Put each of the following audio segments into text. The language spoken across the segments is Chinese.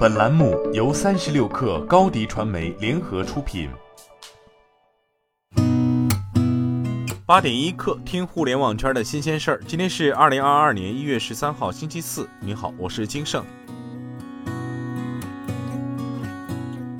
本栏目由三十六氪高低传媒联合出品。八点一刻，听互联网圈的新鲜事儿。今天是二零二二年一月十三号，星期四。你好，我是金盛。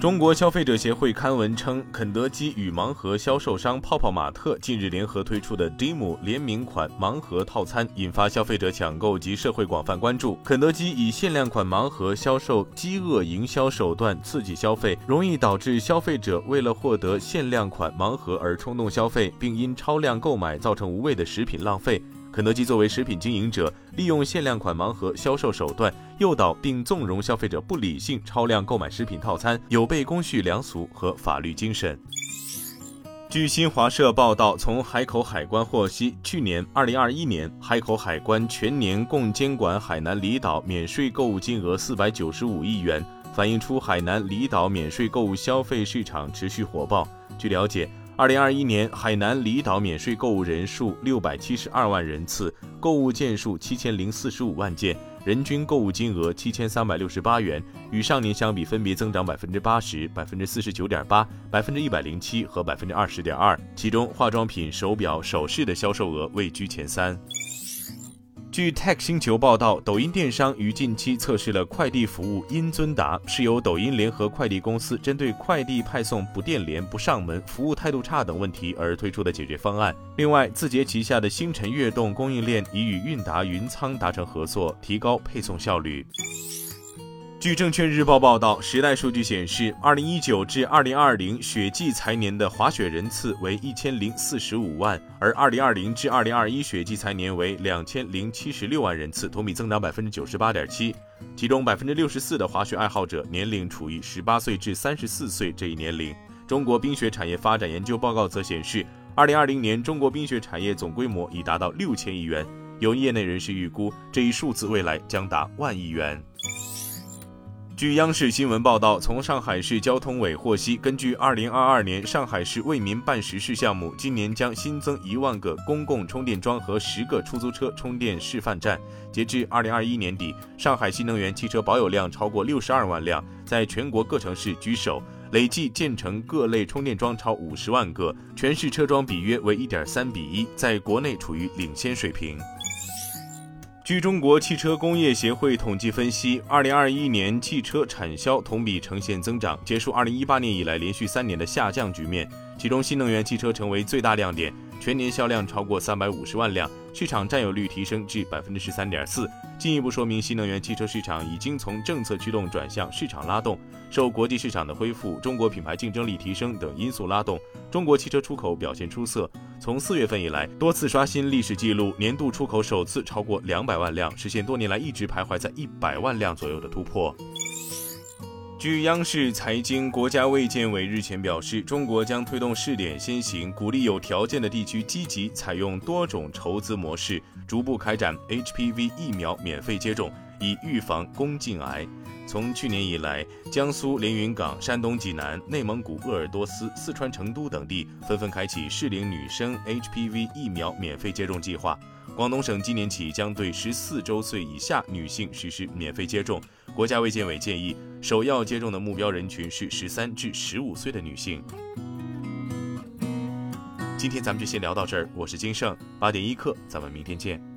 中国消费者协会刊文称，肯德基与盲盒销售商泡泡玛特近日联合推出的 DIM 联名款盲盒套餐，引发消费者抢购及社会广泛关注。肯德基以限量款盲盒销售饥饿营销手段刺激消费，容易导致消费者为了获得限量款盲盒而冲动消费，并因超量购买造成无谓的食品浪费。肯德基作为食品经营者，利用限量款盲盒销售手段，诱导并纵容消费者不理性超量购买食品套餐，有悖公序良俗和法律精神。据新华社报道，从海口海关获悉，去年二零二一年，海口海关全年共监管海南离岛免税购物金额四百九十五亿元，反映出海南离岛免税购物消费市场持续火爆。据了解。二零二一年，海南离岛免税购物人数六百七十二万人次，购物件数七千零四十五万件，人均购物金额七千三百六十八元，与上年相比分别增长百分之八十、百分之四十九点八、百分之一百零七和百分之二十点二。其中，化妆品、手表、首饰的销售额位居前三。据 Tech 星球报道，抖音电商于近期测试了快递服务英尊达，是由抖音联合快递公司针对快递派送不电联、不上门、服务态度差等问题而推出的解决方案。另外，字节旗下的星辰悦动供应链已与韵达云仓达成合作，提高配送效率。据证券日报报道，时代数据显示，二零一九至二零二零雪季财年的滑雪人次为一千零四十五万，而二零二零至二零二一雪季财年为两千零七十六万人次，同比增长百分之九十八点七。其中百分之六十四的滑雪爱好者年龄处于十八岁至三十四岁这一年龄。中国冰雪产业发展研究报告则显示，二零二零年中国冰雪产业总规模已达到六千亿元，有业内人士预估，这一数字未来将达万亿元。据央视新闻报道，从上海市交通委获悉，根据二零二二年上海市为民办实事项目，今年将新增一万个公共充电桩和十个出租车充电示范站。截至二零二一年底，上海新能源汽车保有量超过六十二万辆，在全国各城市居首，累计建成各类充电桩超五十万个，全市车桩比约为一点三比一，在国内处于领先水平。据中国汽车工业协会统计分析，二零二一年汽车产销同比呈现增长，结束二零一八年以来连续三年的下降局面。其中，新能源汽车成为最大亮点。全年销量超过三百五十万辆，市场占有率提升至百分之十三点四，进一步说明新能源汽车市场已经从政策驱动转向市场拉动。受国际市场的恢复、中国品牌竞争力提升等因素拉动，中国汽车出口表现出色。从四月份以来，多次刷新历史记录，年度出口首次超过两百万辆，实现多年来一直徘徊在一百万辆左右的突破。据央视财经，国家卫健委日前表示，中国将推动试点先行，鼓励有条件的地区积极采用多种筹资模式，逐步开展 HPV 疫苗免费接种，以预防宫颈癌。从去年以来，江苏连云港、山东济南、内蒙古鄂尔多斯、四川成都等地纷纷开启适龄女生 HPV 疫苗免费接种计划。广东省今年起将对十四周岁以下女性实施免费接种。国家卫健委建议，首要接种的目标人群是十三至十五岁的女性。今天咱们就先聊到这儿，我是金盛，八点一刻，咱们明天见。